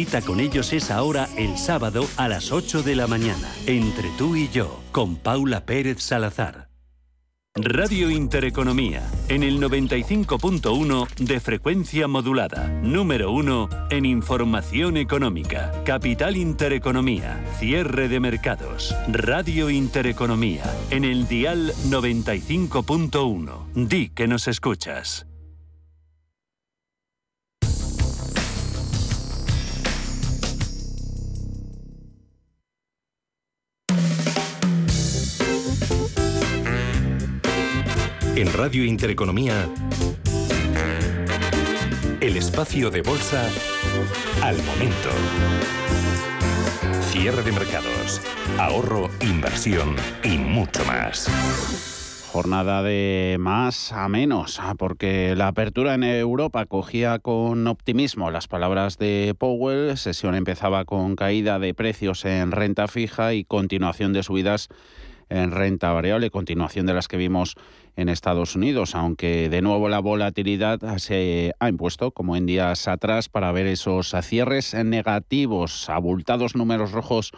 cita con ellos es ahora el sábado a las 8 de la mañana, entre tú y yo, con Paula Pérez Salazar. Radio Intereconomía, en el 95.1 de frecuencia modulada, número 1 en información económica, Capital Intereconomía, cierre de mercados, Radio Intereconomía, en el dial 95.1. Di que nos escuchas. En Radio Intereconomía, el espacio de bolsa al momento. Cierre de mercados, ahorro, inversión y mucho más. Jornada de más a menos, porque la apertura en Europa cogía con optimismo las palabras de Powell, sesión empezaba con caída de precios en renta fija y continuación de subidas en renta variable, continuación de las que vimos en Estados Unidos, aunque de nuevo la volatilidad se ha impuesto, como en días atrás, para ver esos cierres negativos, abultados números rojos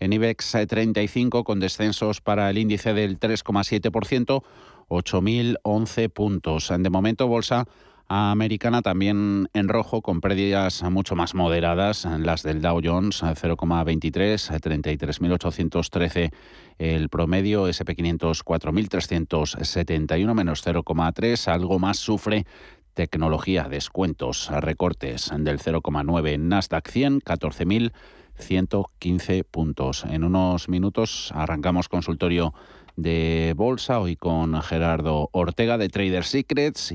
en IBEX 35 con descensos para el índice del 3,7%, 8.011 puntos. De momento, bolsa americana también en rojo con pérdidas mucho más moderadas, las del Dow Jones 0,23, 33.813 el promedio, SP500 4.371 menos 0,3, algo más sufre tecnología, descuentos, recortes del 0,9 Nasdaq 100, 14.115 puntos. En unos minutos arrancamos consultorio de bolsa, hoy con Gerardo Ortega de Trader Secrets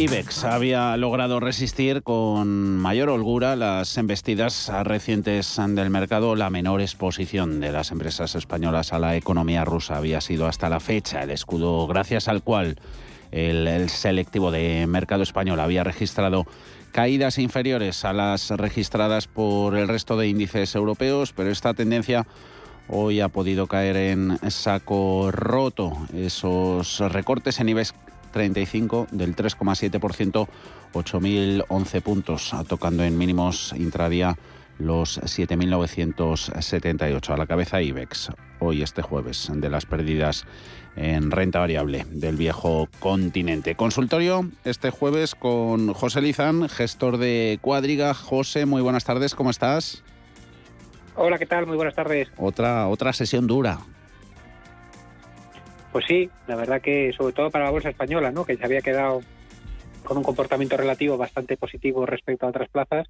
IBEX había logrado resistir con mayor holgura las embestidas recientes del mercado. La menor exposición de las empresas españolas a la economía rusa había sido hasta la fecha el escudo gracias al cual el, selectivo de mercado español había registrado caídas inferiores a las registradas por el resto de índices europeos, pero esta tendencia hoy ha podido caer en saco roto. Esos recortes en IBEX 35 del 3,7%, 8.011 puntos, tocando en mínimos intradía los 7.978. A la cabeza IBEX, hoy este jueves, de las pérdidas en renta variable del viejo continente. Consultorio este jueves con José Lizán, gestor de Cuadriga. José, muy buenas tardes, ¿cómo estás? Hola, ¿qué tal? Muy buenas tardes. Otra, otra sesión dura. Pues sí, la verdad que sobre todo para la bolsa española, ¿no? que se había quedado con un comportamiento relativo bastante positivo respecto a otras plazas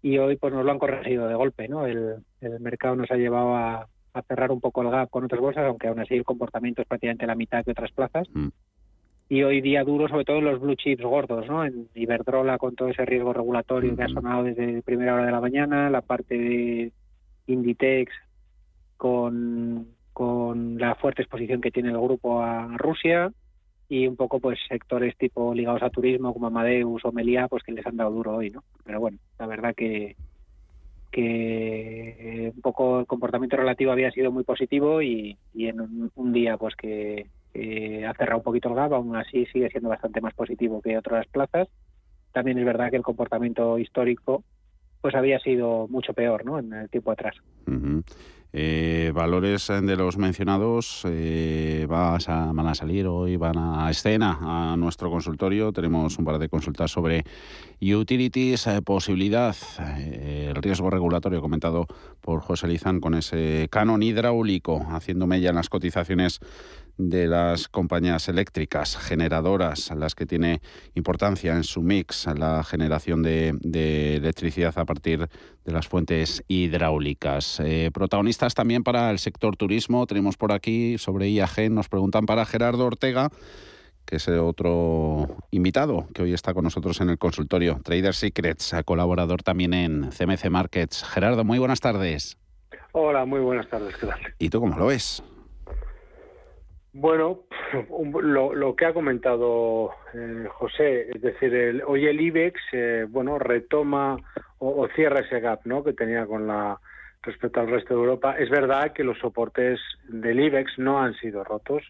y hoy pues nos lo han corregido de golpe. ¿no? El, mercado nos ha llevado a, cerrar un poco el gap con otras bolsas, aunque aún así el comportamiento es prácticamente la mitad que otras plazas. Mm. Y hoy día duro, sobre todo en los blue chips gordos, ¿no? En Iberdrola con todo ese riesgo regulatorio que ha mm. sonado desde primera hora de la mañana, la parte de Inditex con con la fuerte exposición que tiene el grupo a Rusia y un poco pues sectores tipo ligados a turismo como Amadeus o Melia pues que les han dado duro hoy, ¿no? Pero bueno, la verdad que que un poco el comportamiento relativo había sido muy positivo y, en un, día pues que, ha cerrado un poquito el gap, aún así sigue siendo bastante más positivo que otras plazas. También es verdad que el comportamiento histórico pues había sido mucho peor, ¿no? En el tiempo atrás. Eh, valores de los mencionados eh, van a salir hoy, van a escena a nuestro consultorio. Tenemos un par de consultas sobre utilities, eh, posibilidad, el riesgo regulatorio comentado por José Lizán con ese canon hidráulico, haciendo mella en las cotizaciones de las compañías eléctricas, generadoras, las que tiene importancia en su mix la generación de, electricidad a partir de las fuentes hidráulicas. Eh, protagonistas también para el sector turismo. Tenemos por aquí sobre IAG, nos preguntan para Gerardo Ortega que es otro invitado que hoy está con nosotros en el consultorio, Trader Secrets, colaborador también en CMC Markets. Gerardo, muy buenas tardes. Hola, muy buenas tardes, ¿qué tal? ¿Y tú cómo lo ves? Bueno, lo, que ha comentado eh, José, es decir, hoy el IBEX, eh, bueno, retoma o, cierra ese gap, ¿no? Que tenía con la respecto al resto de Europa. Es verdad que los soportes del IBEX no han sido rotos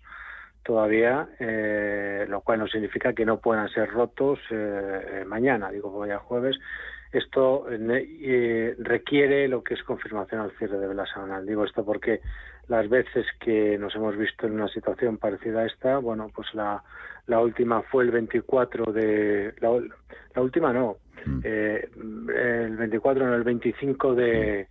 todavía, eh, lo cual no significa que no puedan ser rotos mañana, digo, hoy a jueves. Esto requiere lo que es confirmación al cierre de la semanal. Digo esto porque las veces que nos hemos visto en una situación parecida a esta, bueno, pues la, la última fue el 24 de... La, última no, mm. eh, el 24, no, el 25 de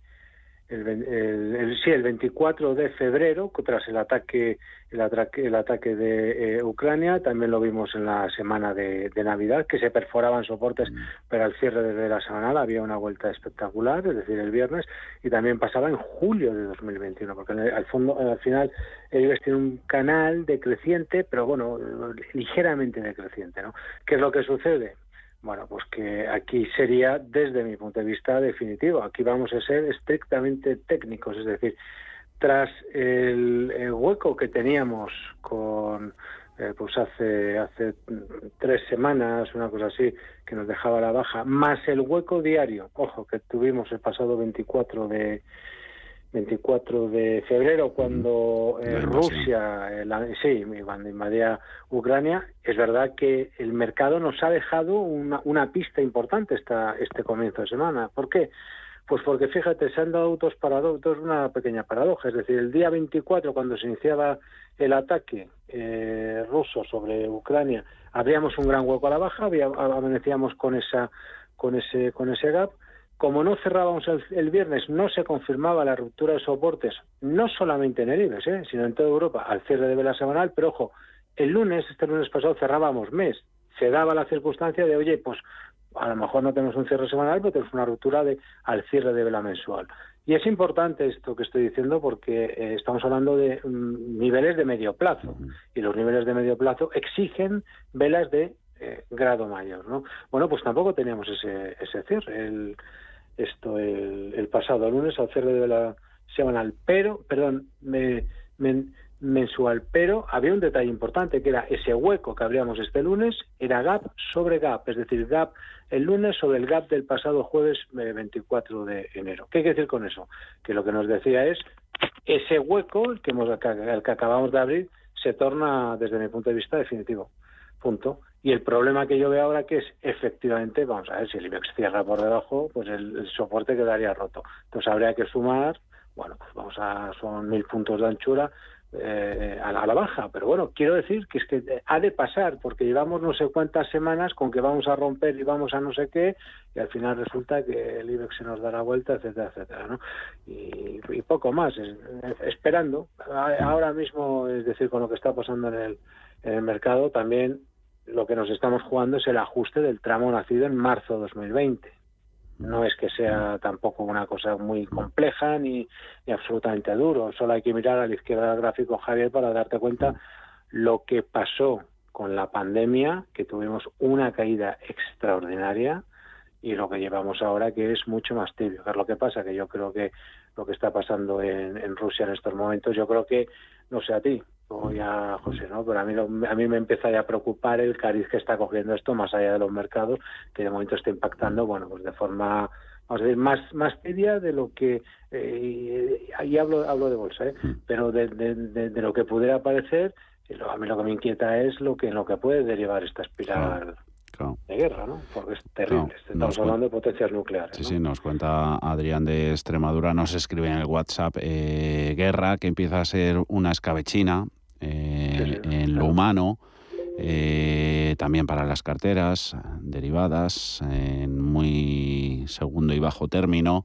el, sí, el 24 de febrero, tras el ataque el ataque, el ataque de eh, Ucrania, también lo vimos en la semana de, Navidad, que se perforaban soportes, mm. pero al cierre de la semana había una vuelta espectacular, es decir, el viernes, y también pasaba en julio de 2021, porque al, fondo, al final ellos tiene un canal decreciente, pero bueno, ligeramente decreciente, ¿no? ¿Qué es lo que sucede? Bueno, pues que aquí sería, desde mi punto de vista, definitivo. Aquí vamos a ser estrictamente técnicos, es decir, tras el, hueco que teníamos con, eh, pues hace, hace tres semanas, una cosa así, que nos dejaba la baja, más el hueco diario, ojo, que tuvimos el pasado 24 de, 24 de febrero cuando eh, Rusia, eh, sí, cuando invadía Ucrania, es verdad que el mercado nos ha dejado una, una pista importante esta, este comienzo de semana. ¿Por qué? Pues porque fíjate, se han dado dos paradojas, una pequeña paradoja. Es decir, el día 24, cuando se iniciaba el ataque eh, ruso sobre Ucrania, abríamos un gran hueco a la baja, había, amanecíamos con esa, con ese, con ese gap. Como no cerrábamos el, viernes, no se confirmaba la ruptura de soportes, no solamente en el IBEX, ¿eh? sino en toda Europa, al cierre de vela semanal. Pero ojo, el lunes, este lunes pasado, cerrábamos mes. Se daba la circunstancia de, oye, pues a lo mejor no tenemos un cierre semanal, pero tenemos una ruptura de, al cierre de vela mensual. Y es importante esto que estoy diciendo porque eh, estamos hablando de mm, niveles de medio plazo y los niveles de medio plazo exigen velas de eh, grado mayor, ¿no? Bueno, pues tampoco teníamos ese, cierre el, esto el, pasado lunes al cierre de vela semanal, pero, perdón, me, me mensual, pero había un detalle importante que era ese hueco que abríamos este lunes era gap sobre gap, es decir, gap el lunes sobre el gap del pasado jueves 24 eh, de enero. ¿Qué quiere decir con eso? Que lo que nos decía es ese hueco el que, hemos, el que acabamos de abrir se torna desde mi punto de vista definitivo. Punto. Y el problema que yo veo ahora que es efectivamente, vamos a ver, si el IBEX cierra por debajo, pues el, soporte quedaría roto. Entonces habría que sumar, bueno, pues vamos a, son mil puntos de anchura, eh, a, la, baja. Pero bueno, quiero decir que es que ha de pasar, porque llevamos no sé cuántas semanas con que vamos a romper y vamos a no sé qué, y al final resulta que el IBEX se nos dará vuelta, etcétera, etcétera. ¿no? Y, poco más, esperando. Ahora mismo, es decir, con lo que está pasando en el mercado, también lo que nos estamos jugando es el ajuste del tramo nacido en marzo de 2020 no es que sea tampoco una cosa muy compleja ni, absolutamente duro. Solo hay que mirar a la izquierda del gráfico, Javier, para darte cuenta lo que pasó con la pandemia, que tuvimos una caída extraordinaria, y lo que llevamos ahora que es mucho más tibio. ¿Qué es lo que pasa? Que yo creo que lo que está pasando en, en Rusia en estos momentos, yo creo que, no sé a ti, o ya José, ¿no? Pero a mí, a mí me empieza ya a preocupar el cariz que está cogiendo esto más allá de los mercados, que de momento está impactando, bueno, pues de forma vamos a decir, más, más tibia de lo que, eh, ahí hablo, hablo de bolsa, ¿eh? Mm. pero de, de, lo que pudiera parecer, a mí lo que me inquieta es lo que, en lo que puede derivar esta espiral de guerra, ¿no? Porque es terrible. Estamos hablando de potencias nucleares. Sí, sí, nos cuenta Adrián de Extremadura, nos escribe en el WhatsApp, eh, guerra que empieza a ser una escabechina eh, en lo humano. Eh, también para las carteras derivadas en muy segundo y bajo término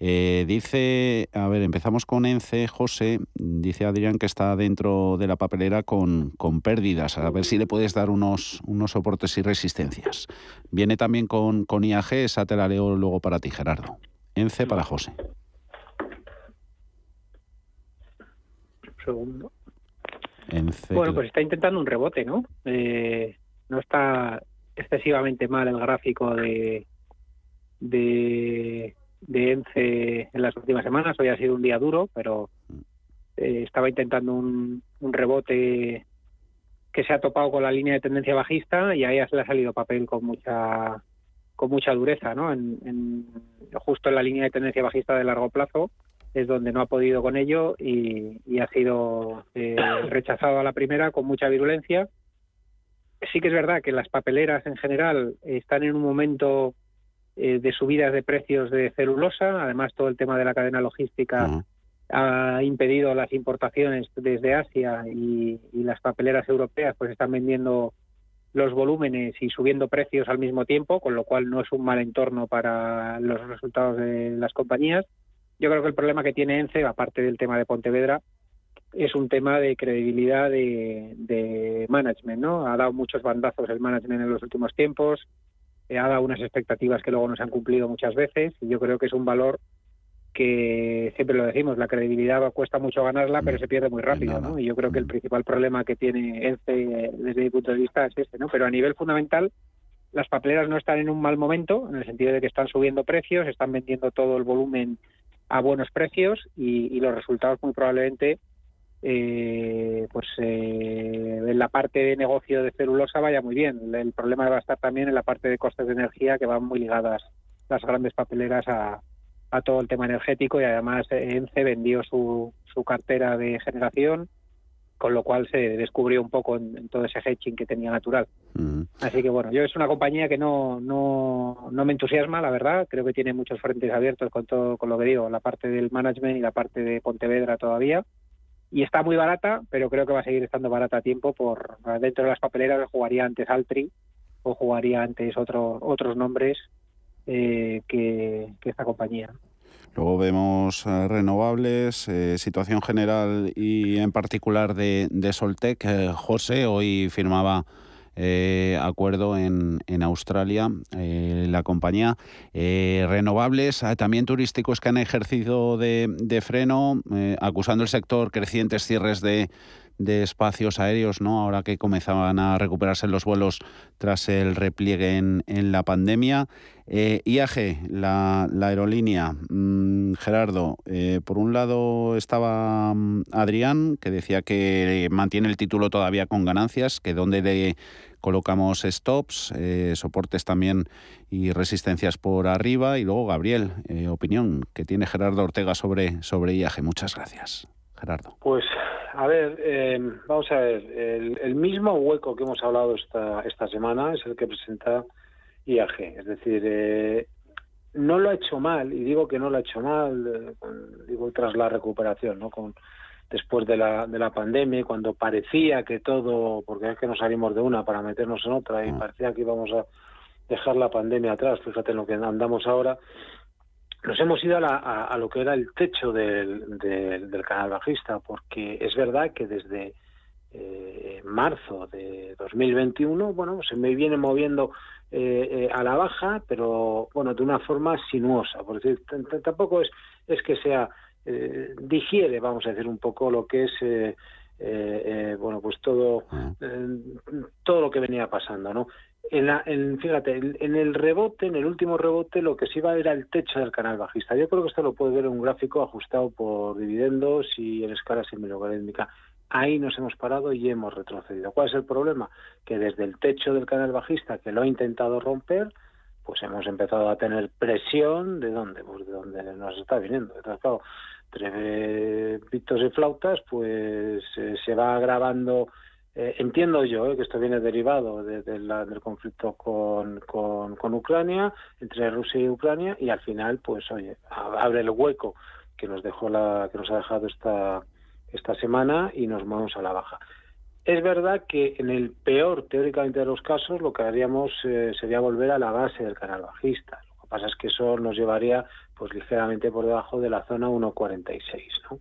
eh, dice, a ver, empezamos con ENCE, José, dice Adrián que está dentro de la papelera con, con pérdidas, a ver si le puedes dar unos, unos soportes y resistencias. Viene también con, con IAG, esa te la leo luego para ti, Gerardo. ENCE para José. Un segundo. bueno, pues está intentando un rebote, ¿no? Eh, no está excesivamente mal el gráfico de, de de ENCE en las últimas semanas. Hoy ha sido un día duro, pero eh, estaba intentando un, rebote que se ha topado con la línea de tendencia bajista y ahí se le ha salido papel con mucha con mucha dureza, ¿no? En, justo en la línea de tendencia bajista de largo plazo es donde no ha podido con ello y, ha sido eh, rechazado a la primera con mucha virulencia. Sí que es verdad que las papeleras en general están en un momento eh, de subidas de precios de celulosa. Además, todo el tema de la cadena logística ha impedido las importaciones desde Asia y, las papeleras europeas pues están vendiendo los volúmenes y subiendo precios al mismo tiempo, con lo cual no es un mal entorno para los resultados de las compañías. Yo creo que el problema que tiene ENCE, aparte del tema de Pontevedra, es un tema de credibilidad de, de management, ¿no? Ha dado muchos bandazos el management en los últimos tiempos, ha dado unas expectativas que luego no se han cumplido muchas veces y yo creo que es un valor que siempre lo decimos, la credibilidad cuesta mucho ganarla, pero se pierde muy rápido, ¿no? Y yo creo que el principal problema que tiene ENCE desde mi punto de vista es este, ¿no? Pero a nivel fundamental, las papeleras no están en un mal momento, en el sentido de que están subiendo precios, están vendiendo todo el volumen a buenos precios y, y los resultados muy probablemente eh, pues eh, en la parte de negocio de celulosa vaya muy bien. El problema va a estar también en la parte de costes de energía que van muy ligadas las grandes papeleras a, a todo el tema energético y además ENCE vendió su, su cartera de generación con lo cual se descubrió un poco en, todo ese hedging que tenía natural. Así que bueno, yo es una compañía que no, no, no me entusiasma, la verdad. Creo que tiene muchos frentes abiertos con todo, con lo que digo, la parte del management y la parte de Pontevedra todavía. Y está muy barata, pero creo que va a seguir estando barata a tiempo por dentro de las papeleras jugaría antes Altri o jugaría antes otro, otros nombres eh, que, que esta compañía. Luego vemos eh, renovables, eh, situación general y en particular de, Soltec. Eh, José hoy firmaba acuerdo en, en Australia, la compañía. renovables, también turísticos que han ejercido de, de freno, acusando el sector crecientes cierres de, de espacios aéreos, ¿no? Ahora que comenzaban a recuperarse los vuelos tras el repliegue en, en la pandemia. Eh, IAG, la, aerolínea, mm, Gerardo, eh, por un lado estaba mm, Adrián, que decía que mantiene el título todavía con ganancias, que donde le colocamos stops, eh, soportes también y resistencias por arriba. Y luego Gabriel, opinión que tiene Gerardo Ortega sobre, sobre IAG. Muchas gracias. Gerardo. Pues a ver, eh, vamos a ver, el, mismo hueco que hemos hablado esta, esta semana es el que presenta IAG. Es decir, eh, no lo ha hecho mal, y digo que no lo ha hecho mal, eh, digo tras la recuperación, ¿no? Con, después de la, de la pandemia, cuando parecía que todo, porque es que nos salimos de una para meternos en otra, y ah. parecía que íbamos a dejar la pandemia atrás, fíjate en lo que andamos ahora, nos hemos ido a, lo que era el techo del, canal bajista, porque es verdad que desde eh, marzo de 2021, bueno, se me viene moviendo eh, eh, a la baja, pero bueno, de una forma sinuosa, por decir, tampoco es, es que sea, digiere, vamos a decir, un poco lo que es, bueno, pues todo, ah. todo lo que venía pasando, ¿no? En, la, en, fíjate, en el rebote, en el último rebote, lo que se iba era el techo del canal bajista. Yo creo que esto lo puede ver en un gráfico ajustado por dividendos y en escala semilogarítmica. Ahí nos hemos parado y hemos retrocedido. ¿Cuál es el problema? Que desde el techo del canal bajista, que lo ha intentado romper, pues hemos empezado a tener presión. ¿De dónde? Pues de donde nos está viniendo. Entonces, claro, entre pitos y flautas, pues eh, se va agravando eh, entiendo yo eh, que esto viene derivado del conflicto con, Ucrania, entre Rusia y Ucrania, y al final, pues, oye, abre el hueco que nos dejó la, que nos ha dejado esta, esta semana y nos movemos a la baja. Es verdad que en el peor, teóricamente, de los casos, lo que haríamos eh, sería volver a la base del canal bajista. Lo que pasa es que eso nos llevaría, pues, ligeramente por debajo de la zona 1.46, ¿no?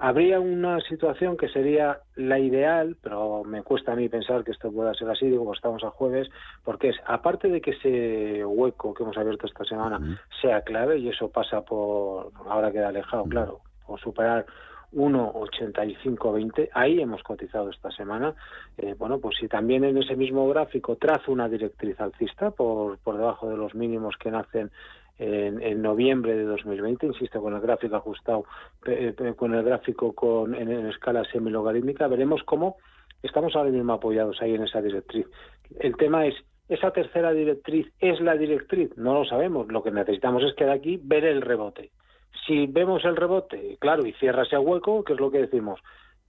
Habría una situación que sería la ideal, pero me cuesta a mí pensar que esto pueda ser así, digo, pues estamos a jueves, porque es, aparte de que ese hueco que hemos abierto esta semana sea clave, y eso pasa por, ahora queda alejado, claro, por superar 1,8520, ahí hemos cotizado esta semana. Eh, bueno, pues si también en ese mismo gráfico trazo una directriz alcista por, por debajo de los mínimos que nacen en, noviembre de 2020, insisto, con el gráfico ajustado, con el gráfico con, en, escala semilogarítmica, veremos cómo estamos ahora mismo apoyados ahí en esa directriz. El tema es, ¿esa tercera directriz es la directriz? No lo sabemos. Lo que necesitamos es que de aquí ver el rebote. Si vemos el rebote, claro, y cierra ese hueco, ¿qué es lo que decimos?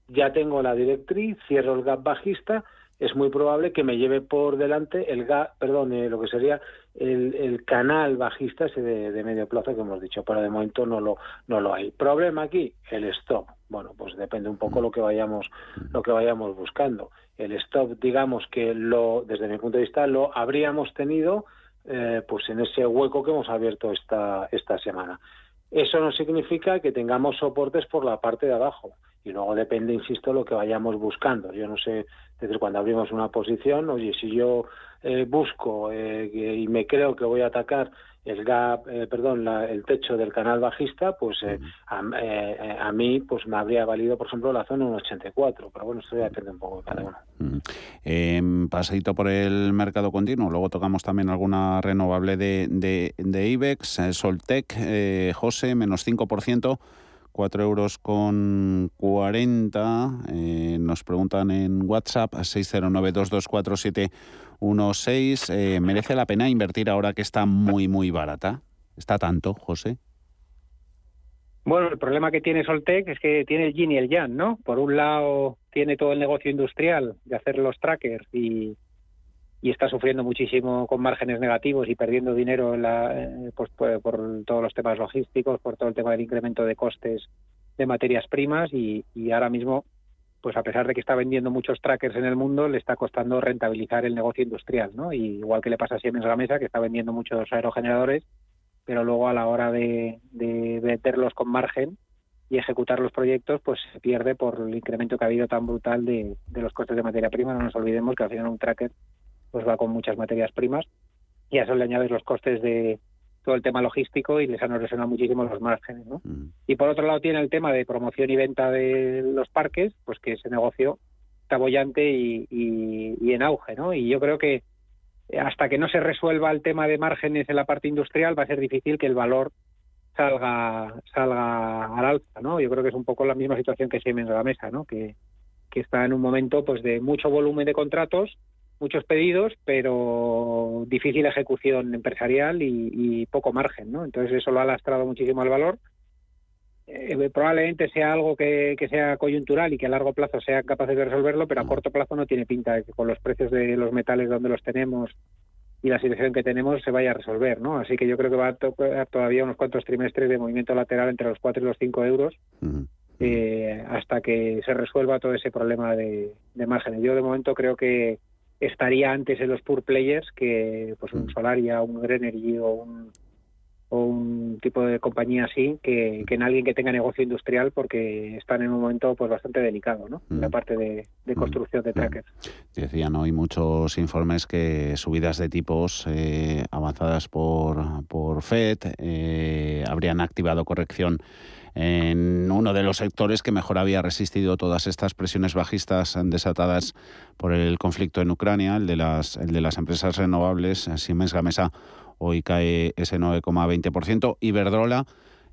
Ya tengo la directriz, cierro el gap bajista, es muy probable que me lleve por delante el gap, perdón, eh, lo que sería el, canal bajista ese de, medio plazo que hemos dicho, pero de momento no lo, no lo hay. Problema aquí, el stop. Bueno, pues depende un poco lo que vayamos, lo que vayamos buscando. El stop, digamos que lo, desde mi punto de vista, lo habríamos tenido eh, pues en ese hueco que hemos abierto esta, esta semana. Eso no significa que tengamos soportes por la parte de abajo y luego depende, insisto, lo que vayamos buscando. Yo no sé, desde cuando abrimos una posición, oye, si yo eh, busco eh, y me creo que voy a atacar el gap, eh, perdón, el techo del canal bajista, pues a, mí pues me habría valido, por ejemplo, la zona 1,84, pero bueno, esto ya depende un poco de cada uno. Eh, pasadito por el mercado continuo, luego tocamos también alguna renovable de, de, de IBEX, Soltec, José, menos 5%. 4 euros con 40. Eh, nos preguntan en WhatsApp 609224716. Eh, ¿Merece la pena invertir ahora que está muy, muy barata? ¿Está tanto, José? Bueno, el problema que tiene Soltec es que tiene el yin y el yang, ¿no? Por un lado, tiene todo el negocio industrial de hacer los trackers y, y está sufriendo muchísimo con márgenes negativos y perdiendo dinero en la, eh, pues, por, todos los temas logísticos, por todo el tema del incremento de costes de materias primas y, y, ahora mismo, pues a pesar de que está vendiendo muchos trackers en el mundo, le está costando rentabilizar el negocio industrial, ¿no? Y igual que le pasa a Siemens Gamesa, que está vendiendo muchos aerogeneradores, pero luego a la hora de, de venderlos con margen y ejecutar los proyectos, pues se pierde por el incremento que ha habido tan brutal de, de los costes de materia prima. No nos olvidemos que al final un tracker pues va con muchas materias primas y a eso le añades los costes de todo el tema logístico y les han erosionado muchísimo los márgenes. ¿no? Mm. Y por otro lado tiene el tema de promoción y venta de los parques, pues que ese negocio está bollante y, y, y en auge. ¿no? Y yo creo que hasta que no se resuelva el tema de márgenes en la parte industrial va a ser difícil que el valor salga salga al alza, ¿no? Yo creo que es un poco la misma situación que Siemens Gamesa, ¿no? Que, que está en un momento pues de mucho volumen de contratos muchos pedidos, pero difícil ejecución empresarial y, y, poco margen, ¿no? Entonces eso lo ha lastrado muchísimo el valor. Eh, probablemente sea algo que, que, sea coyuntural y que a largo plazo sea capaz de resolverlo, pero a corto plazo no tiene pinta de que con los precios de los metales donde los tenemos y la situación que tenemos se vaya a resolver, ¿no? Así que yo creo que va a tocar todavía unos cuantos trimestres de movimiento lateral entre los 4 y los 5 euros. Uh eh, hasta que se resuelva todo ese problema de, de márgenes. Yo de momento creo que estaría antes en los pure players que pues un mm. Solaria, un Grenergy o un, o un tipo de compañía así que, que, en alguien que tenga negocio industrial porque están en un momento pues bastante delicado, ¿no? La mm. parte de, de, mm. construcción de trackers. Decían hoy muchos informes que subidas de tipos eh, avanzadas por, por FED eh, habrían activado corrección en uno de los sectores que mejor había resistido todas estas presiones bajistas desatadas por el conflicto en Ucrania, el de las, el de las empresas renovables. Siemens Gamesa hoy cae ese 9,20%. Iberdrola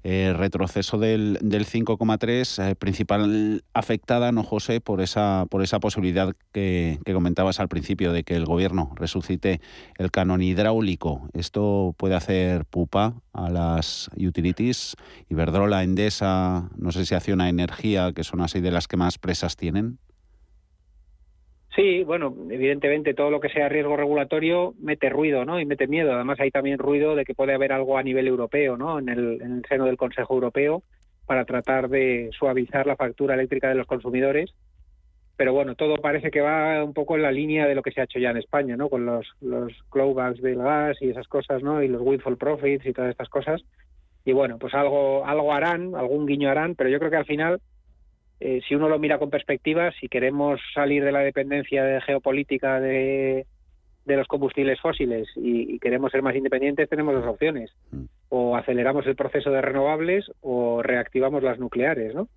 eh, retroceso del, del 5,3, eh, principal afectada, ¿no, José, por esa, por esa posibilidad que, que, comentabas al principio de que el gobierno resucite el canon hidráulico. ¿Esto puede hacer pupa a las utilities? Iberdrola, Endesa, no sé si una Energía, que son así de las que más presas tienen. Sí, bueno, evidentemente todo lo que sea riesgo regulatorio mete ruido, ¿no? Y mete miedo. Además hay también ruido de que puede haber algo a nivel europeo, ¿no? En el, en el seno del Consejo Europeo para tratar de suavizar la factura eléctrica de los consumidores. Pero bueno, todo parece que va un poco en la línea de lo que se ha hecho ya en España, ¿no? Con los, los clawbacks del gas y esas cosas, ¿no? Y los windfall profits y todas estas cosas. Y bueno, pues algo, algo harán, algún guiño harán, pero yo creo que al final eh, si uno lo mira con perspectiva, si queremos salir de la dependencia de geopolítica de, de los combustibles fósiles y, y, queremos ser más independientes, tenemos dos opciones. Mm. O aceleramos el proceso de renovables o reactivamos las nucleares, ¿no?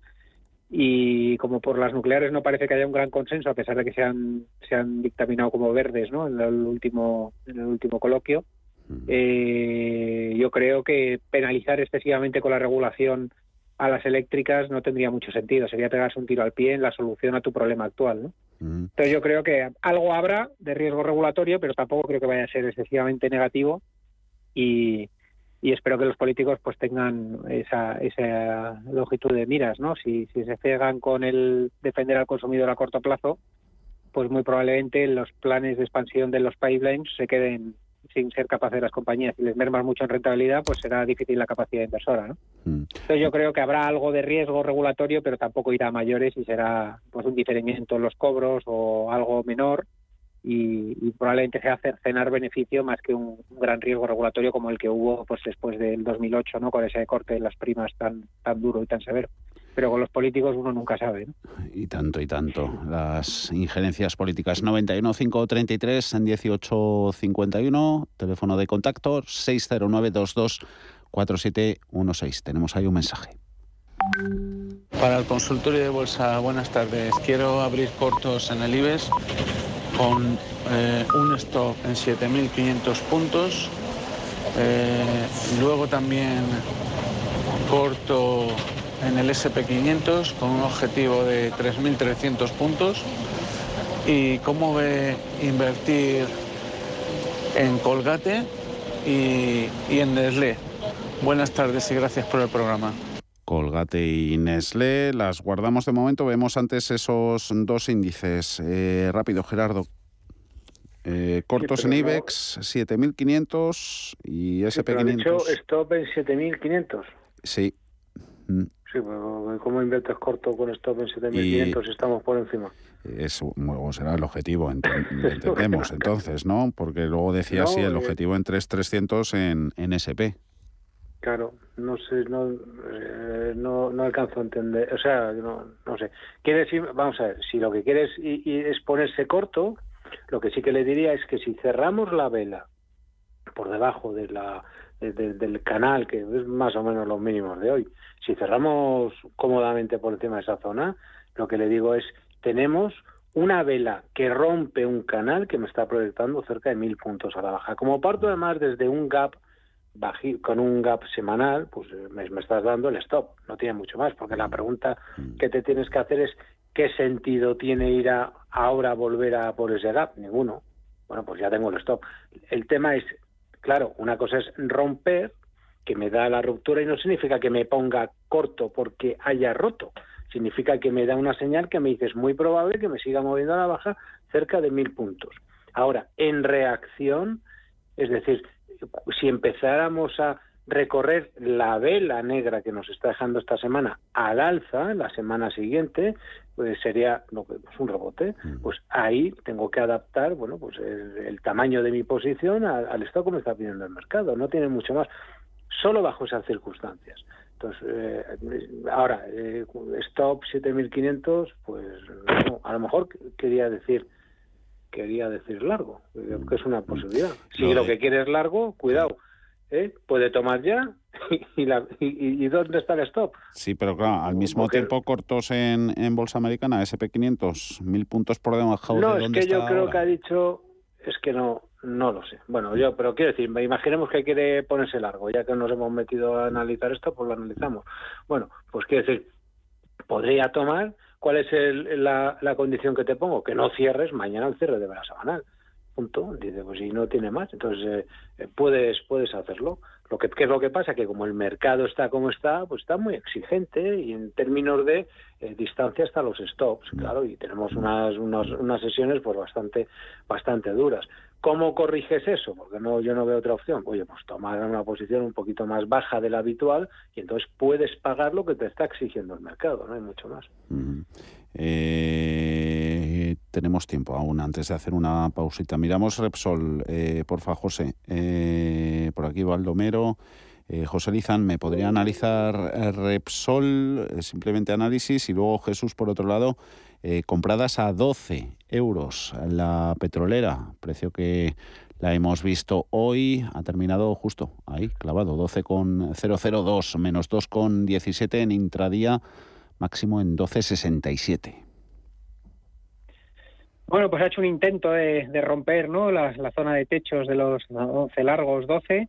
Y como por las nucleares no parece que haya un gran consenso, a pesar de que se han, se han dictaminado como verdes, ¿no? En el último, en el último coloquio, mm. eh, yo creo que penalizar excesivamente con la regulación a las eléctricas no tendría mucho sentido. Sería pegarse un tiro al pie en la solución a tu problema actual. ¿no? Mm. Entonces yo creo que algo habrá de riesgo regulatorio, pero tampoco creo que vaya a ser excesivamente negativo y, y espero que los políticos pues tengan esa, esa longitud de miras. ¿no? Si, si se cegan con el defender al consumidor a corto plazo, pues muy probablemente los planes de expansión de los pipelines se queden sin ser capaces de las compañías y les mermas mucho en rentabilidad, pues será difícil la capacidad inversora. ¿no? Mm. Entonces yo creo que habrá algo de riesgo regulatorio, pero tampoco irá a mayores y será pues un diferimiento en los cobros o algo menor y, y probablemente sea hacer cenar beneficio más que un, un, gran riesgo regulatorio como el que hubo pues después del 2008, ¿no? con ese corte de las primas tan, tan duro y tan severo pero con los políticos uno nunca sabe. ¿no? Y tanto, y tanto. Las injerencias políticas 91 533 en 1851, teléfono de contacto 609 22 4716. Tenemos ahí un mensaje. Para el consultorio de bolsa, buenas tardes. Quiero abrir cortos en el IBEX con eh, un stop en 7.500 puntos. Eh, luego también corto en el SP500 con un objetivo de 3.300 puntos. ¿Y cómo ve invertir en Colgate y, y en Nestlé? Buenas tardes y gracias por el programa. Colgate y Nestlé. Las guardamos de momento. Vemos antes esos dos índices. Eh, rápido, Gerardo. Eh, cortos en IBEX, 7.500 y SP500. Sí, stop en 7.500. Sí. Sí, ¿cómo inviertes corto con stop en 7.500 si estamos por encima? Es, será el objetivo, entendemos entonces, ¿no? Porque luego decía sí, el eh, objetivo en 3.300 en, en SP. Claro, no sé, no, eh, no, no, alcanzo a entender, o sea, no, no sé. Quiere decir, vamos a ver, si lo que quieres y, es ponerse corto, lo que sí que le diría es que si cerramos la vela por debajo de la, del canal, que es más o menos los mínimos de hoy, si cerramos cómodamente por encima de esa zona, lo que le digo es, tenemos una vela que rompe un canal que me está proyectando cerca de mil puntos a la baja. Como parto además desde un gap con un gap semanal, pues eh, me, estás dando el stop, no tiene mucho más, porque la pregunta mm. que te tienes que hacer es ¿qué sentido tiene ir a ahora volver a por ese gap? Ninguno. Bueno, pues ya tengo el stop. El tema es, claro, una cosa es romper, que me da la ruptura y no significa que me ponga corto porque haya roto. Significa que me da una señal que me dice es muy probable que me siga moviendo a la baja cerca de mil puntos. Ahora, en reacción, es decir, si empezáramos a recorrer la vela negra que nos está dejando esta semana al alza, la semana siguiente, pues sería pues un rebote. Mm. Pues ahí tengo que adaptar, bueno, pues el, tamaño de mi posición al, estado como está pidiendo el mercado. No tiene mucho más, solo bajo esas circunstancias. Entonces, eh, ahora, eh, stop 7500, pues a lo mejor quería decir quería decir largo, que es una posibilidad. Si lo que quieres largo, cuidado, ¿eh? puede tomar ya y, la, y, dónde está el stop. Sí, pero claro, al mismo tiempo cortos en, en bolsa americana, SP500, mil puntos por debajo no, de es que yo creo que ha dicho, es que no, no lo sé. Bueno, yo, pero quiero decir, imaginemos que quiere ponerse largo, ya que nos hemos metido a analizar esto, pues lo analizamos. Bueno, pues quiero decir, podría tomar ¿Cuál es la, condición que te pongo? Que no cierres mañana el cierre de la semanal. Punto. Dice, pues si no tiene más, entonces eh, puedes, puedes hacerlo. Lo que, ¿Qué es lo que pasa? Que como el mercado está como está, pues está muy exigente y en términos de eh, distancia hasta los stops, claro, y tenemos unas, unas, unas sesiones pues bastante, bastante duras. ¿Cómo corriges eso? Porque no, yo no veo otra opción. Oye, pues tomar una posición un poquito más baja de la habitual y entonces puedes pagar lo que te está exigiendo el mercado, no hay mucho más. Eh, tenemos tiempo aún antes de hacer una pausita. Miramos Repsol, eh, porfa, José. Eh, por aquí Valdomero. Eh, José Lizán, ¿me podría analizar Repsol, simplemente análisis, y luego Jesús, por otro lado, eh, compradas a 12 euros la petrolera, precio que la hemos visto hoy, ha terminado justo ahí, clavado, 12,002, menos 2,17 en intradía, máximo en 12,67. Bueno, pues ha hecho un intento de, romper ¿no? La, zona de techos de los 11 largos, 12,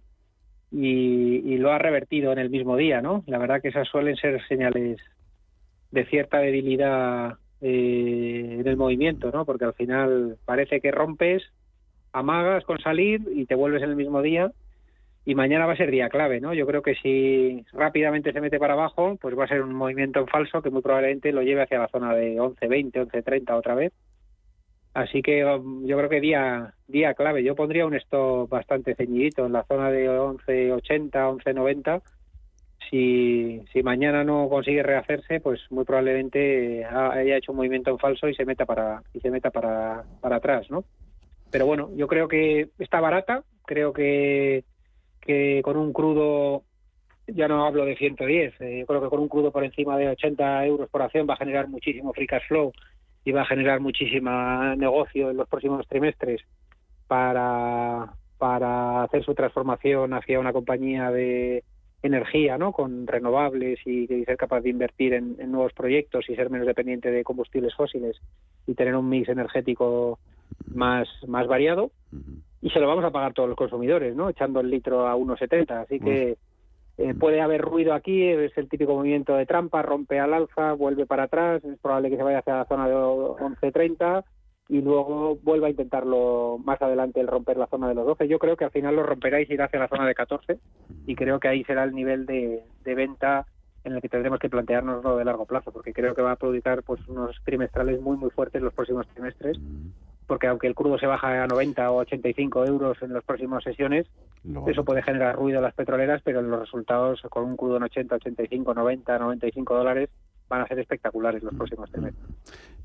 y, y, lo ha revertido en el mismo día, ¿no? La verdad que esas suelen ser señales de cierta debilidad eh, en el movimiento, ¿no? Porque al final parece que rompes, amagas con salir y te vuelves en el mismo día y mañana va a ser día clave, ¿no? Yo creo que si rápidamente se mete para abajo, pues va a ser un movimiento en falso que muy probablemente lo lleve hacia la zona de 11.20, 11.30 otra vez. Así que um, yo creo que día día clave. Yo pondría un stop bastante ceñidito en la zona de 11.80, 11.90 si, si mañana no consigue rehacerse, pues muy probablemente haya hecho un movimiento en falso y se meta para y se meta para, para atrás, ¿no? Pero bueno, yo creo que está barata, creo que, que con un crudo, ya no hablo de 110, eh, creo que con un crudo por encima de 80 euros por acción va a generar muchísimo free cash flow y va a generar muchísimo negocio en los próximos trimestres para, para hacer su transformación hacia una compañía de, energía, ¿no? Con renovables y, ser capaz de invertir en, nuevos proyectos y ser menos dependiente de combustibles fósiles y tener un mix energético más, más variado. Y se lo vamos a pagar todos los consumidores, ¿no? Echando el litro a 1,70. Así que eh, puede haber ruido aquí, es el típico movimiento de trampa, rompe al alza, vuelve para atrás, es probable que se vaya hacia la zona de 11.30 y luego vuelva a intentarlo más adelante el romper la zona de los 12. Yo creo que al final lo romperá y irá hacia la zona de 14 y creo que ahí será el nivel de, venta en el que tendremos que plantearnos lo de largo plazo, porque creo que va a producir pues unos trimestrales muy muy fuertes los próximos trimestres, porque aunque el crudo se baja a 90 o 85 euros en las próximas sesiones, eso puede generar ruido a las petroleras, pero los resultados con un crudo en 80, 85, 90, 95 dólares van a ser espectaculares los próximos trimestres.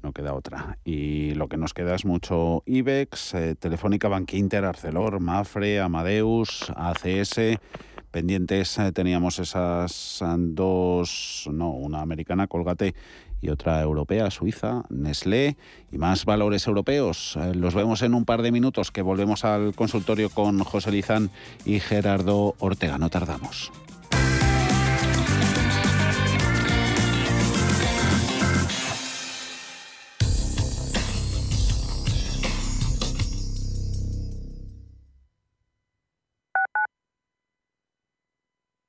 No queda otra. Y lo que nos queda es mucho IBEX, eh, Telefónica, Bankinter, Arcelor, Mafre, Amadeus, ACS pendientes eh, teníamos esas eh, dos, no, una americana, Colgate, y otra europea, Suiza, Nestlé, y más valores europeos. Eh, los vemos en un par de minutos que volvemos al consultorio con José Lizán y Gerardo Ortega. No tardamos.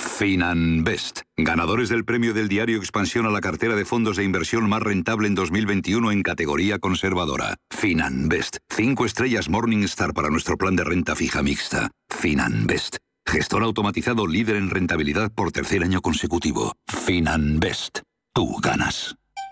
Finanbest, ganadores del premio del diario Expansión a la cartera de fondos de inversión más rentable en 2021 en categoría conservadora. Finanbest, 5 estrellas Morningstar para nuestro plan de renta fija mixta. Finanbest, gestor automatizado líder en rentabilidad por tercer año consecutivo. Finanbest, tú ganas.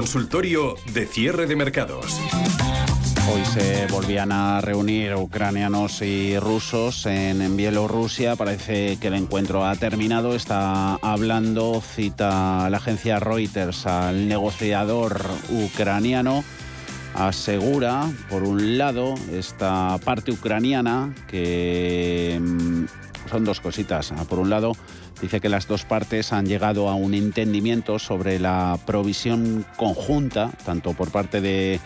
Consultorio de cierre de mercados. Hoy se volvían a reunir ucranianos y rusos en, Bielorrusia. Parece que el encuentro ha terminado. Está hablando, cita la agencia Reuters al negociador ucraniano. Asegura, por un lado, esta parte ucraniana que mm, son dos cositas. Por un lado, Dice que las dos partes han llegado a un entendimiento sobre la provisión conjunta, tanto por parte de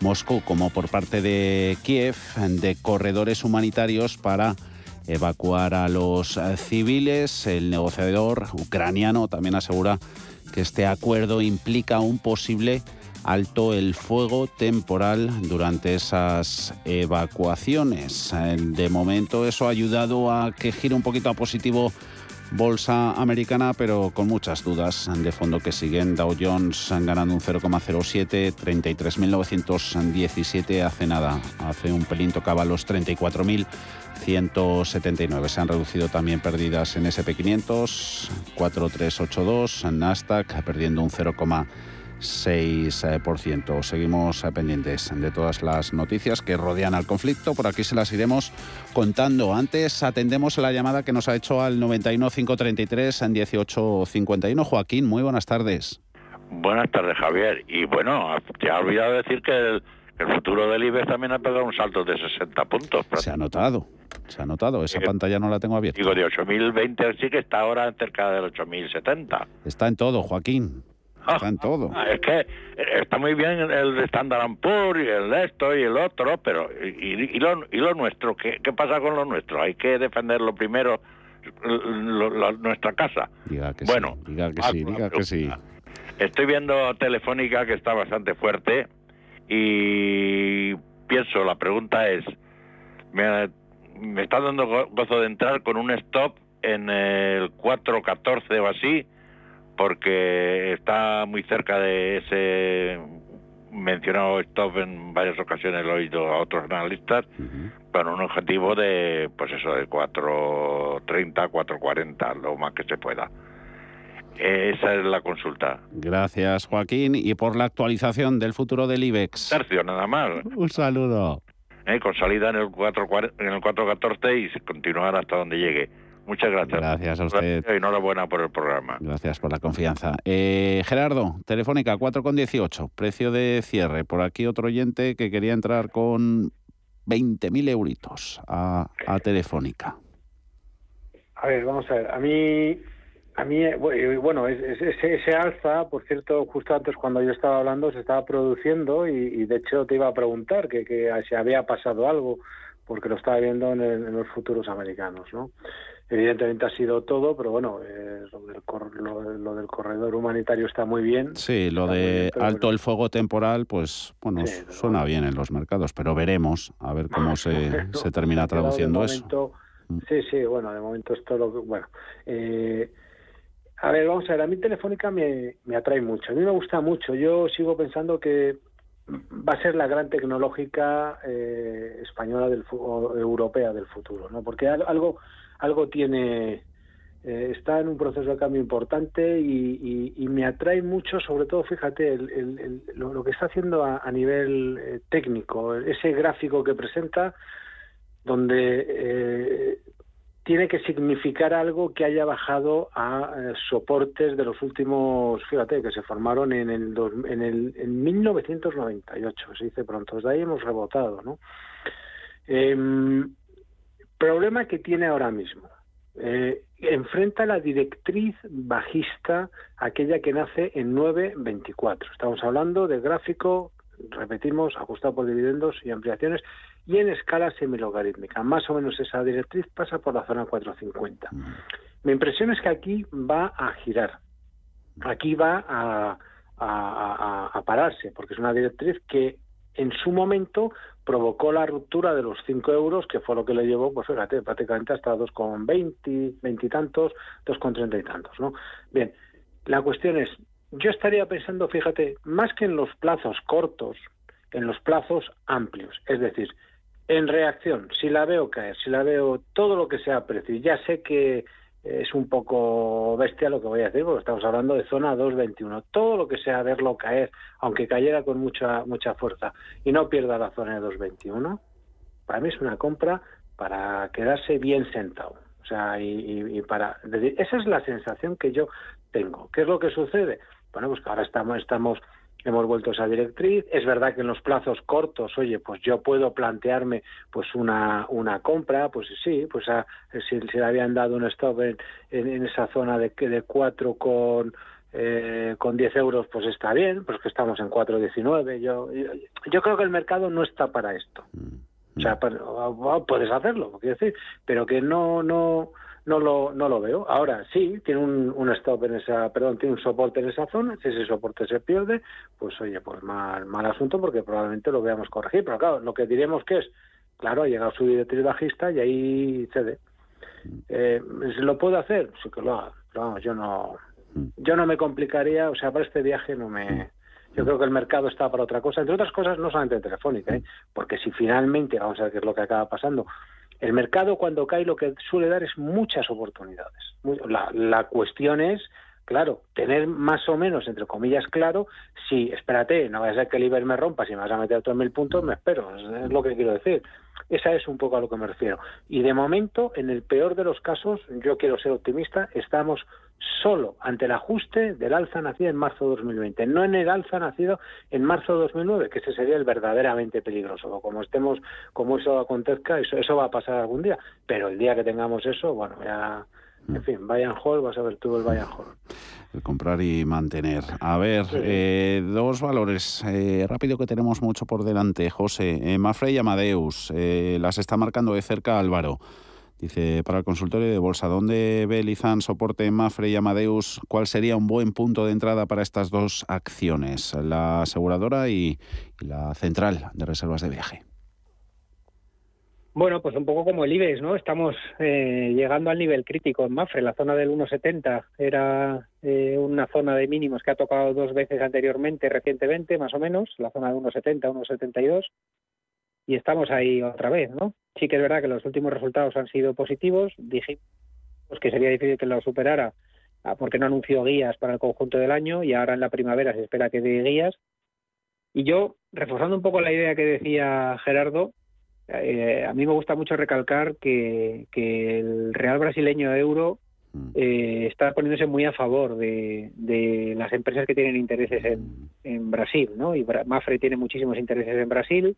Moscú como por parte de Kiev, de corredores humanitarios para evacuar a los civiles. El negociador ucraniano también asegura que este acuerdo implica un posible alto el fuego temporal durante esas evacuaciones. De momento eso ha ayudado a que gire un poquito a positivo bolsa americana, pero con muchas dudas de fondo que siguen. Dow Jones ganando un 0,07, 33.917 hace nada, hace un pelín tocaba los 34.179. Se han reducido también pérdidas en SP500, 4382, Nasdaq perdiendo un 0, 6%. Seguimos pendientes de todas las noticias que rodean al conflicto. Por aquí se las iremos contando. Antes atendemos la llamada que nos ha hecho al 91 533 en 1851. Joaquín, muy buenas tardes. Buenas tardes, Javier. Y bueno, te ha olvidado decir que el, futuro del IBEX también ha pegado un salto de 60 puntos. Se ha notado, se ha notado. Esa pantalla no la tengo abierta. Digo, de 8.020 sí que está ahora cerca del 8.070. Está en todo, Joaquín. Está en todo. Ah, es que está muy bien el de Standard Poor's y el esto y el otro, pero ¿y, y, lo, y lo nuestro? ¿Qué, ¿Qué pasa con lo nuestro? Hay que defenderlo primero, lo- lo- nuestra casa. Diga que bueno, sí, diga que ah, sí, diga que sí. Estoy viendo Telefónica que está bastante fuerte y pienso, la pregunta es, me, me está dando go- gozo de entrar con un stop en el 4.14 o así, porque está muy cerca de ese mencionado stop en varias ocasiones, lo he oído a otros analistas, con un objetivo de, pues eso, de 4.30, 4.40, lo más que se pueda. Esa es la consulta. Gracias, Joaquín. Y por la actualización del futuro del IBEX. Tercio, nada más. Un saludo. ¿eh? Con salida en el 4.40 en el 4.14 y continuar hasta donde llegue. Muchas gracias. Gracias a usted. Y enhorabuena por el programa. Gracias por la confianza. Eh, Gerardo, Telefónica 4,18, precio de cierre. Por aquí otro oyente que quería entrar con 20.000 euritos a, a Telefónica. A ver, vamos a ver. A mí, a mí, eh, bu- bueno, es- es- ese, ese alza, por cierto, justo antes cuando yo estaba hablando se estaba produciendo y, y de hecho te iba a preguntar que, que si había pasado algo, porque lo estaba viendo en, el- en los futuros americanos, ¿no? Evidentemente ha sido todo, pero bueno, eh, lo, del cor- lo- lo del corredor humanitario está muy bien. Sí, lo de alto el fuego temporal, pues bueno, suena bien en los mercados, pero veremos a ver cómo se, se termina traduciendo eso. momento- Sí, sí, bueno, de momento esto lo que... Bueno, eh, a ver, vamos a ver, a mí Telefónica me, me atrae mucho, a mí me gusta mucho, yo sigo pensando que va a ser la gran tecnológica eh, española del o europea del futuro, ¿no? Porque al- algo algo tiene eh, está en un proceso de cambio importante y, me atrae mucho, sobre todo, fíjate, lo, que está haciendo a, nivel eh, técnico, ese gráfico que presenta, donde eh, tiene que significar algo que haya bajado a eh, soportes de los últimos, fíjate, que se formaron en el, dos- en el en 1998, se dice pronto, desde ahí hemos rebotado, ¿no? Em, problema que tiene ahora mismo. Eh, enfrenta la directriz bajista, aquella que nace en 9.24. Estamos hablando de gráfico, repetimos, ajustado por dividendos y ampliaciones, y en escala semilogarítmica. Más o menos esa directriz pasa por la zona 450. Mi impresión es que aquí va a girar, aquí va a, a- a- a pararse, porque es una directriz que en su momento provocó la ruptura de los 5 euros, que fue lo que le llevó, pues fíjate, prácticamente hasta 2,20, 20 y tantos, 2,30 y tantos, ¿no? Bien, la cuestión es, yo estaría pensando, fíjate, más que en los plazos cortos, en los plazos amplios, es decir, en reacción, si la veo caer, si la veo todo lo que sea precio, ya sé que es un poco bestia lo que voy a decir, porque estamos hablando de zona 2.21. Todo lo que sea verlo caer, aunque cayera con mucha mucha fuerza y no pierda la zona de 2.21, para mí es una compra para quedarse bien sentado. O sea, y, y- para... Esa es la sensación que yo tengo. ¿Qué es lo que sucede? Bueno, pues que ahora estamos, estamos hemos vuelto a esa directriz. Es verdad que en los plazos cortos, oye, pues yo puedo plantearme pues una, una compra, pues sí, pues a- si, si le habían dado un stop en, en, en esa zona de, que- de 4 con, eh, con 10 euros, pues está bien, pues que estamos en 4,19. Yo, yo, yo creo que el mercado no está para esto. O sea, para- o puedes hacerlo, quiero decir, pero que no, no, no lo, no lo veo. Ahora sí, tiene un, un stop en esa, perdón, tiene un soporte en esa zona. Si ese soporte se pierde, pues oye, pues mal, mal asunto porque probablemente lo veamos corregir. Pero claro, lo que diremos que es, claro, ha llegado su directriz bajista y ahí cede. Eh, ¿se ¿Lo puedo hacer? Sí que lo haga. Pero vamos, yo no, yo no me complicaría, o sea, para este viaje no me, yo creo que el mercado está para otra cosa, entre otras cosas, no solamente en Telefónica, ¿eh? porque si finalmente, vamos a ver qué es lo que acaba pasando, el mercado cuando cae lo que suele dar es muchas oportunidades. La, la cuestión es, claro, tener más o menos, entre comillas, claro, si, espérate, no vaya a ser que el IBER me rompa, si me vas a meter otros mil puntos, me espero, es, lo que quiero decir. Esa es un poco a lo que me refiero. Y de momento, en el peor de los casos, yo quiero ser optimista, estamos solo ante el ajuste del alza nacido en marzo de 2020, no en el alza nacido en marzo de 2009, que ese sería el verdaderamente peligroso. Como estemos, como eso acontezca, eso, eso va a pasar algún día. Pero el día que tengamos eso, bueno, ya En fin, Bayern Hall, vas a ver tú el Bayern Hall. El comprar y mantener. A ver, eh, dos valores. Eh, rápido que tenemos mucho por delante, José. Eh, Mafre y Amadeus. Eh, las está marcando de cerca Álvaro. Dice, para el consultorio de bolsa, ¿dónde ve Lizán soporte Mafre y Amadeus? ¿Cuál sería un buen punto de entrada para estas dos acciones? La aseguradora y la central de reservas de viaje. Bueno, pues un poco como el IBEX, ¿no? Estamos eh, llegando al nivel crítico en Mafre. La zona del 1,70 era eh, una zona de mínimos que ha tocado dos veces anteriormente, recientemente, más o menos, la zona de 1,70, 1,72. Y estamos ahí otra vez, ¿no? Sí que es verdad que los últimos resultados han sido positivos. Dijimos que sería difícil que lo superara ah, porque no anunció guías para el conjunto del año y ahora en la primavera se espera que dé guías. Y yo, reforzando un poco la idea que decía Gerardo, eh, a mí me gusta mucho recalcar que, que el real brasileño euro eh, está poniéndose muy a favor de, de las empresas que tienen intereses en, en Brasil, ¿no? Y Bra- Mafre tiene muchísimos intereses en Brasil.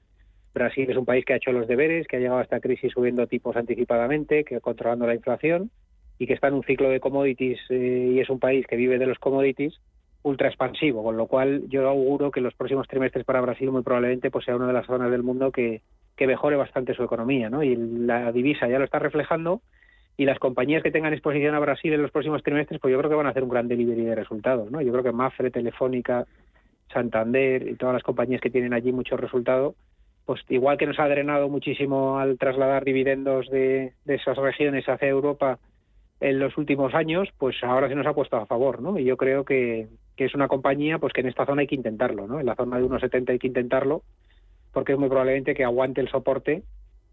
Brasil es un país que ha hecho los deberes, que ha llegado a esta crisis subiendo tipos anticipadamente, que controlando la inflación y que está en un ciclo de commodities eh, y es un país que vive de los commodities ultra expansivo, con lo cual yo auguro que los próximos trimestres para Brasil muy probablemente pues sea una de las zonas del mundo que, que mejore bastante su economía, ¿no? Y la divisa ya lo está reflejando y las compañías que tengan exposición a Brasil en los próximos trimestres, pues yo creo que van a hacer un gran delivery de resultados, ¿no? Yo creo que Mafre, Telefónica, Santander y todas las compañías que tienen allí mucho resultado, pues igual que nos ha drenado muchísimo al trasladar dividendos de, esas regiones hacia Europa en los últimos años, pues ahora se nos ha puesto a favor, ¿no? Y yo creo que, que es una compañía pues que en esta zona hay que intentarlo, ¿no? En la zona de 1,70 hay que intentarlo porque es muy probablemente que aguante el soporte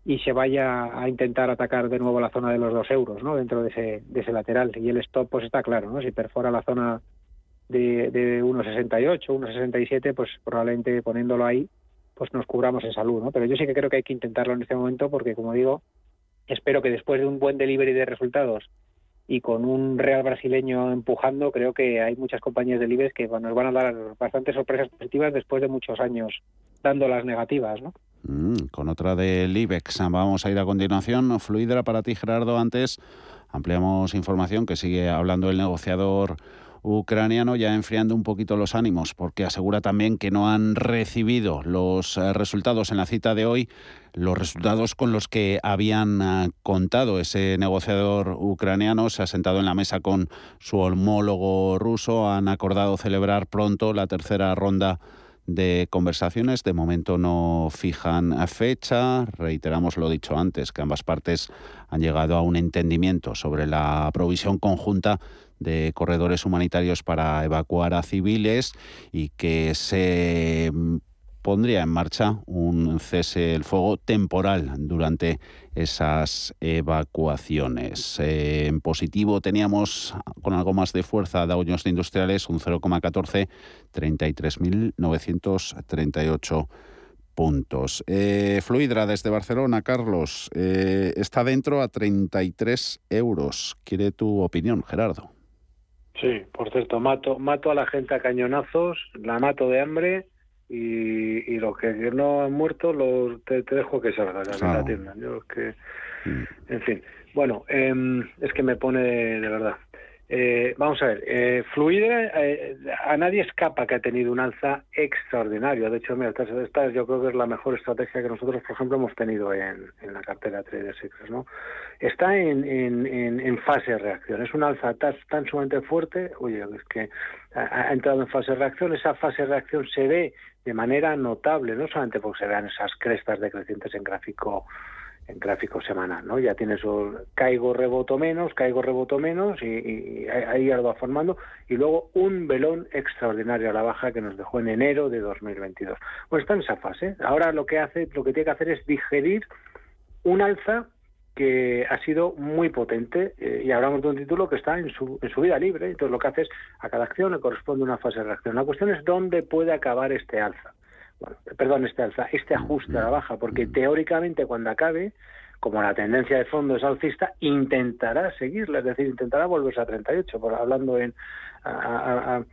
y se vaya a intentar atacar de nuevo la zona de los dos euros, ¿no? Dentro de ese, de ese lateral. Y el stop pues está claro, ¿no? Si perfora la zona de, de 1,68, 1,67, pues probablemente poniéndolo ahí, pues nos cubramos en salud, ¿no? Pero yo sí que creo que hay que intentarlo en este momento porque, como digo, espero que después de un buen delivery de resultados y con un real brasileño empujando, creo que hay muchas compañías del IBEX que nos van a dar bastantes sorpresas positivas después de muchos años dando las negativas, ¿no? Mm, con otra del IBEX. Vamos a ir a continuación. Fluidra para ti, Gerardo. Antes ampliamos información que sigue hablando el negociador ucraniano ya enfriando un poquito los ánimos porque asegura también que no han recibido los eh, resultados en la cita de hoy, los resultados con los que habían eh, contado. Ese negociador ucraniano se ha sentado en la mesa con su homólogo ruso, han acordado celebrar pronto la tercera ronda de conversaciones. De momento no fijan fecha. Reiteramos lo dicho antes, que ambas partes han llegado a un entendimiento sobre la provisión conjunta de corredores humanitarios para evacuar a civiles y que se pondría en marcha un cese el fuego temporal durante esas evacuaciones. Eh, en positivo teníamos con algo más de fuerza Dow Jones Industriales un 0,14, 33.938 puntos. Eh, Fluidra desde Barcelona, Carlos, eh, está dentro a 33 euros. ¿Quiere tu opinión, Gerardo? Sí, por cierto, mato, mato a la gente a cañonazos, la mato de hambre y, y los que no han muerto los te, te dejo que salgan, que Claro. la atiendan. Yo es que, en fin, bueno, em, es que me pone de, de verdad. Eh, vamos a ver, eh, Fluidra, eh, a nadie escapa que ha tenido un alza extraordinaria. De hecho, mira, esta, esta yo creo que es la mejor estrategia que nosotros, por ejemplo, hemos tenido en, en la cartera Trader Secrets, ¿no? Está en, en, en, en fase de reacción. Es un alza tan, tan sumamente fuerte, oye, es que ha, ha entrado en fase de reacción. Esa fase de reacción se ve de manera notable, no solamente porque se vean esas crestas decrecientes en gráfico en gráfico semanal, ¿no? Ya tienes un caigo, reboto menos, caigo, reboto menos y, y ahí ya lo va formando y luego un velón extraordinario a la baja que nos dejó en enero de 2022. Bueno, está en esa fase. Ahora lo que hace, lo que tiene que hacer es digerir un alza que ha sido muy potente eh, y hablamos de un título que está en su, en su vida libre. Entonces lo que hace es a cada acción le corresponde una fase de reacción. La cuestión es dónde puede acabar este alza. Bueno, perdón, este alza, este ajuste a la baja, porque teóricamente cuando acabe, como la tendencia de fondo es alcista, intentará seguirla, es decir, intentará volverse a 38, por, hablando en, a, a, a,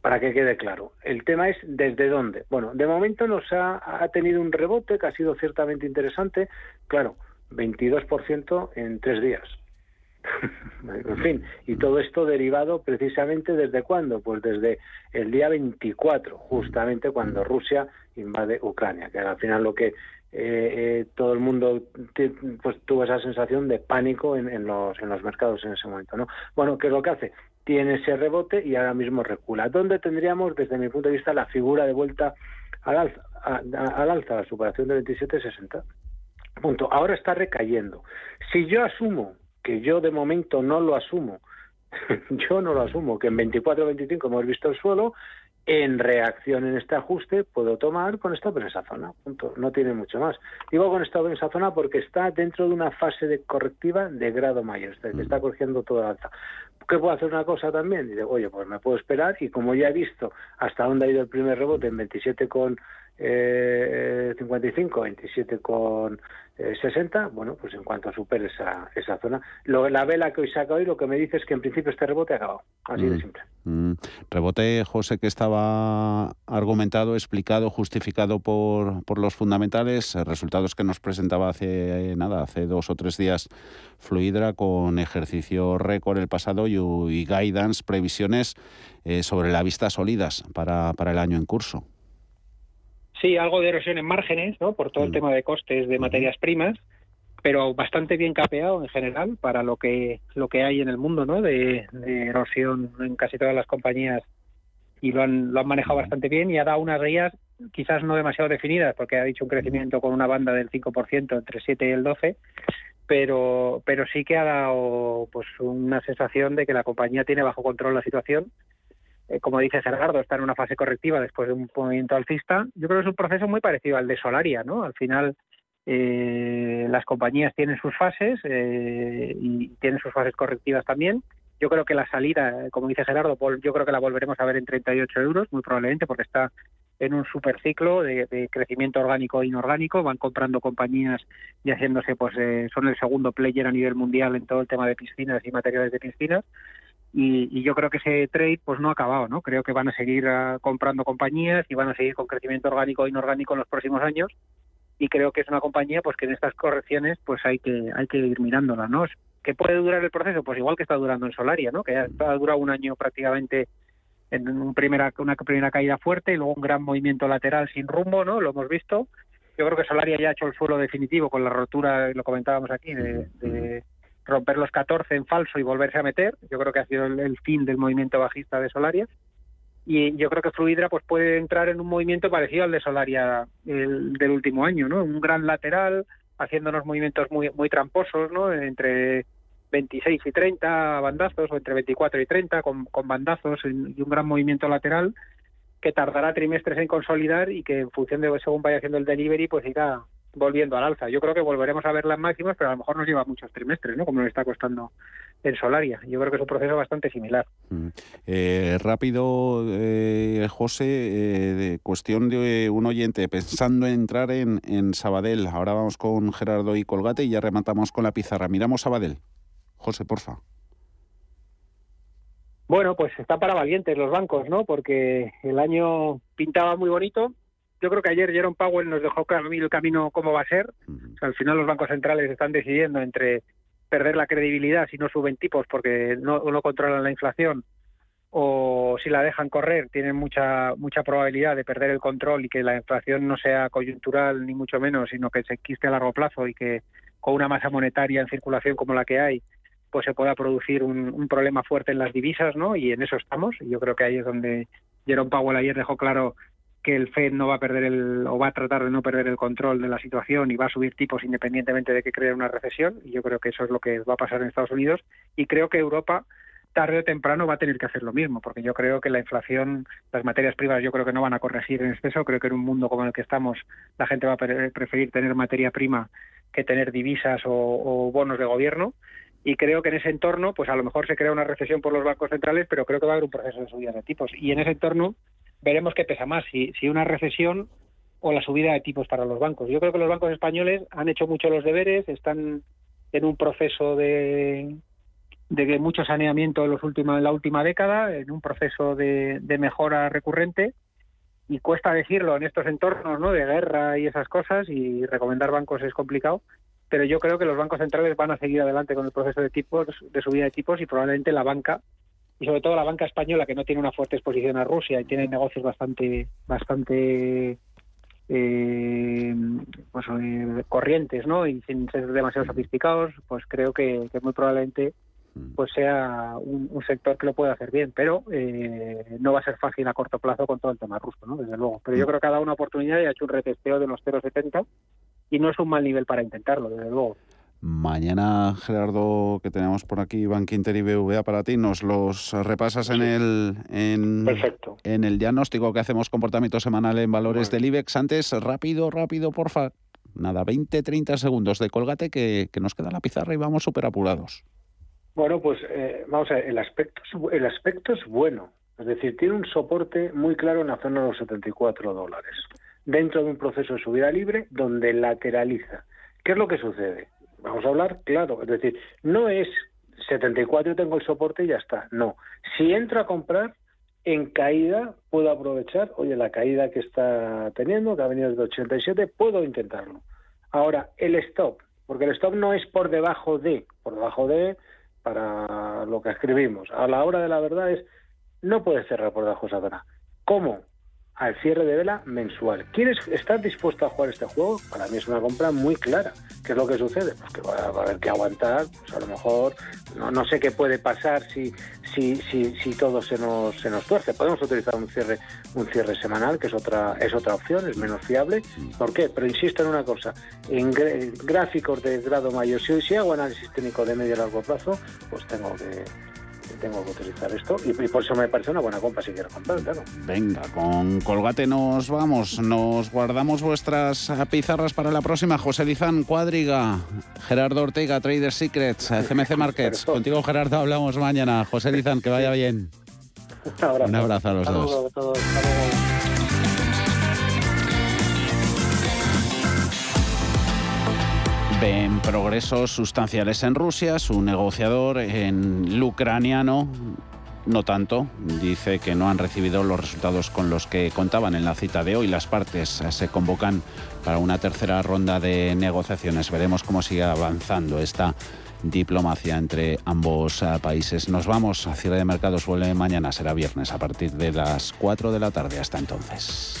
para que quede claro. El tema es desde dónde. Bueno, de momento nos ha, ha tenido un rebote que ha sido ciertamente interesante, claro, 22% en tres días. en fin, y todo esto derivado precisamente desde cuándo? Pues desde el día 24, justamente cuando Rusia invade Ucrania, que al final lo que eh, eh, todo el mundo pues tuvo esa sensación de pánico en, en, los, en los mercados en ese momento, ¿no? Bueno, ¿qué es lo que hace? Tiene ese rebote y ahora mismo recula. ¿Dónde tendríamos, desde mi punto de vista, la figura de vuelta al alza, al alza la superación de 27.60? Punto. Ahora está recayendo. Si yo asumo que yo de momento no lo asumo, yo no lo asumo, que en 24 25 hemos visto el suelo, en reacción en este ajuste puedo tomar con stop en esa zona, punto. no tiene mucho más. Digo con stop en esa zona porque está dentro de una fase de correctiva de grado mayor, que está corrigiendo toda la alza. ¿Qué puedo hacer una cosa también? Digo, oye, pues me puedo esperar y como ya he visto hasta dónde ha ido el primer rebote en 27 con eh, 55, 27 con 60, eh, bueno, pues en cuanto supere esa, esa zona. Lo, la vela que hoy saca hoy lo que me dice es que en principio este rebote ha acabado, así de mm, simple. Mm. Rebote, José, que estaba argumentado, explicado, justificado por, por los fundamentales, eh, resultados que nos presentaba hace eh, nada, hace dos o tres días Fluidra con ejercicio récord el pasado y, y guidance, previsiones sobre la vista sólidas para, para el año en curso. Sí, algo de erosión en márgenes, ¿no? Por todo el mm. tema de costes de materias primas, pero bastante bien capeado en general para lo que lo que hay en el mundo, ¿no? De, erosión en casi todas las compañías y lo han, lo han manejado bastante bien y ha dado unas guías quizás no demasiado definidas porque ha dicho un crecimiento con una banda del 5% entre 7 y el 12 pero pero sí que ha dado pues una sensación de que la compañía tiene bajo control la situación eh, como dice Gerardo, está en una fase correctiva después de un movimiento alcista. Yo creo que es un proceso muy parecido al de Solaria, ¿no? Al final, eh, las compañías tienen sus fases eh, y tienen sus fases correctivas también. Yo creo que la salida, como dice Gerardo, yo creo que la volveremos a ver en 38 euros, muy probablemente, porque está en un superciclo de, de crecimiento orgánico e inorgánico. Van comprando compañías y haciéndose, pues, son el segundo player a nivel mundial en todo el tema de piscinas y materiales de piscinas y, yo creo que ese trade pues no ha acabado, ¿no? Creo que van a seguir ah, comprando compañías y van a seguir con crecimiento orgánico e inorgánico en los próximos años y creo que es una compañía pues que en estas correcciones pues hay que hay que ir mirándola, ¿no? ¿Qué puede durar el proceso? Pues igual que está durando en Solaria, ¿no? Que ha durado un año prácticamente en un primera, una primera caída fuerte y luego un gran movimiento lateral sin rumbo, ¿no? Lo hemos visto. Yo creo que Solaria ya ha hecho el suelo definitivo con la rotura, lo comentábamos aquí, de romper los 14 en falso y volverse a meter. Yo creo que ha sido el, fin del movimiento bajista de Solaria. Y yo creo que Fluidra pues puede entrar en un movimiento parecido al de Solaria el, del último año, ¿no? Un gran lateral, haciéndonos movimientos muy muy tramposos, ¿no? Entre 26 y 30 bandazos o entre 24 y 30 con, con bandazos y un gran movimiento lateral que tardará trimestres en consolidar y que en función de según vaya haciendo el delivery pues irá volviendo al alza. Yo creo que volveremos a ver las máximas, pero a lo mejor nos lleva muchos trimestres, ¿no? Como nos está costando en Solaria. Yo creo que es un proceso bastante similar. Mm. Eh, rápido, eh, José, eh, de cuestión de un oyente pensando en entrar en, en Sabadell. Ahora vamos con Gerardo y Colgate y ya rematamos con la pizarra. Miramos Sabadell. José, porfa. Bueno, pues está para valientes los bancos, ¿no? Porque el año pintaba muy bonito, yo creo que ayer Jerome Powell nos dejó el camino cómo va a ser. al final los bancos centrales están decidiendo entre perder la credibilidad si no suben tipos porque no, no controlan la inflación o si la dejan correr tienen mucha mucha probabilidad de perder el control y que la inflación no sea coyuntural ni mucho menos, sino que se quiste a largo plazo y que con una masa monetaria en circulación como la que hay, pues se pueda producir un, un problema fuerte en las divisas, ¿no? Y en eso estamos. Y yo creo que ahí es donde Jerome Powell ayer dejó claro que el Fed no va a perder el o va a tratar de no perder el control de la situación y va a subir tipos independientemente de que crea una recesión y yo creo que eso es lo que va a pasar en Estados Unidos y creo que Europa tarde o temprano va a tener que hacer lo mismo porque yo creo que la inflación las materias primas yo creo que no van a corregir en exceso creo que en un mundo como el que estamos la gente va a preferir tener materia prima que tener divisas o, o bonos de gobierno y creo que en ese entorno, pues a lo mejor se crea una recesión por los bancos centrales, pero creo que va a haber un proceso de subida de tipos. Y en ese entorno veremos qué pesa más, si, una recesión o la subida de tipos para los bancos. Yo creo que los bancos españoles han hecho mucho los deberes, están en un proceso de, de mucho saneamiento en, los últimos, la última década, en un proceso de, de mejora recurrente y cuesta decirlo en estos entornos ¿no? de guerra y esas cosas y recomendar bancos es complicado pero yo creo que los bancos centrales van a seguir adelante con el proceso de tipos, de subida de tipos y probablemente la banca y sobre todo la banca española que no tiene una fuerte exposición a Rusia y tiene negocios bastante bastante eh, pues, eh, corrientes ¿no? y sin ser demasiado sofisticados pues creo que, muy probablemente pues sea un, sector que lo pueda hacer bien pero eh, no va a ser fácil a corto plazo con todo el tema ruso ¿no? desde luego pero yo creo que ha dado una oportunidad y ha hecho un retesteo de los 0,70 y no es un mal nivel para intentarlo desde luego Mañana, Gerardo, que tenemos por aquí, Bankinter y BVA para ti, nos los repasas en el en, en el diagnóstico que hacemos comportamiento semanal en valores del IBEX. Antes, rápido, rápido, porfa. Nada, 20, 30 segundos de colgate que, nos queda la pizarra y vamos súper apurados. Bueno, pues eh, vamos a ver, el aspecto, el aspecto es bueno. Es decir, tiene un soporte muy claro en la zona de los 74 dólares, dentro de un proceso de subida libre donde lateraliza. ¿Qué es lo que sucede? Vamos a hablar claro, es decir, no es 74 tengo el soporte y ya está, no. Si entro a comprar en caída, puedo aprovechar, oye, la caída que está teniendo, que ha venido desde 87, puedo intentarlo. Ahora, el stop, porque el stop no es por debajo de, por debajo de, para lo que escribimos. A la hora de la verdad es, no puede cerrar por debajo de esa zona. ¿Cómo? Al cierre de vela mensual. ¿Quieres estar dispuesto a jugar este juego? Para mí es una compra muy clara. ¿Qué es lo que sucede? Pues que va, a haber que aguantar, pues a lo mejor no, sé qué puede pasar si, si, si, si todo se nos, se nos tuerce. Podemos utilizar un cierre, un cierre semanal, que es otra, es otra opción, es menos fiable. ¿Por qué? Pero insisto en una cosa, en gráficos de grado mayor, si, si hago análisis técnico de medio y largo plazo, pues tengo que tengo que utilizar esto y, por eso me parece una buena compra si quiero comprar, claro. Venga, con Colgate nos vamos, nos guardamos vuestras pizarras para la próxima. José Lizán, Cuadriga, Gerardo Ortega, Trader Secrets, CMC Markets. Contigo Gerardo hablamos mañana. José Lizán, que vaya bien. Un abrazo, a los dos. Ven progresos sustanciales en Rusia. Su negociador en ucraniano no tanto. Dice que no han recibido los resultados con los que contaban en la cita de hoy. Las partes se convocan para una tercera ronda de negociaciones. Veremos cómo sigue avanzando esta diplomacia entre ambos eh, países. Nos vamos a cierre de mercados. Vuelve mañana, será viernes a partir de las 4 de la tarde. Hasta entonces.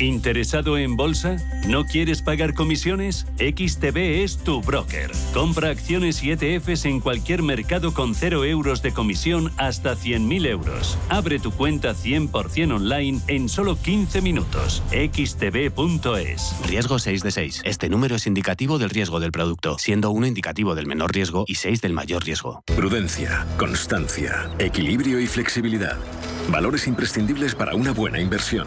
¿Interesado en bolsa? ¿No quieres pagar comisiones? XTB es tu broker. Compra acciones y ETFs en cualquier mercado con 0 euros de comisión hasta 100.000 euros. Abre tu cuenta 100% online en solo 15 minutos. xtb.es. Riesgo 6 de 6. Este número es indicativo del riesgo del producto, siendo 1 indicativo del menor riesgo y 6 del mayor riesgo. Prudencia, constancia, equilibrio y flexibilidad. Valores imprescindibles para una buena inversión.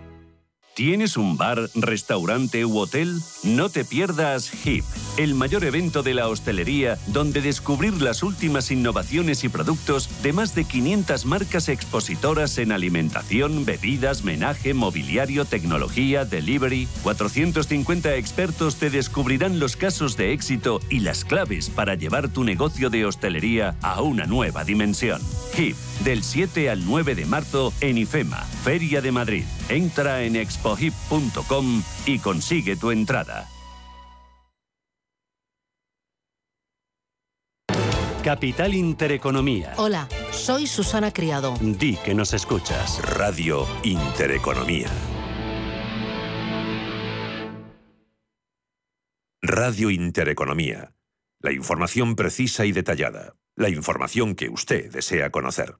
¿Tienes un bar, restaurante u hotel? No te pierdas HIP, el mayor evento de la hostelería donde descubrir las últimas innovaciones y productos de más de 500 marcas expositoras en alimentación, bebidas, menaje, mobiliario, tecnología, delivery. 450 expertos te descubrirán los casos de éxito y las claves para llevar tu negocio de hostelería a una nueva dimensión. HIP, del 7 al 9 de marzo en IFEMA, Feria de Madrid. Entra en expohip.com y consigue tu entrada. Capital Intereconomía. Hola, soy Susana Criado. Di que nos escuchas. Radio Intereconomía. Radio Intereconomía. La información precisa y detallada. La información que usted desea conocer.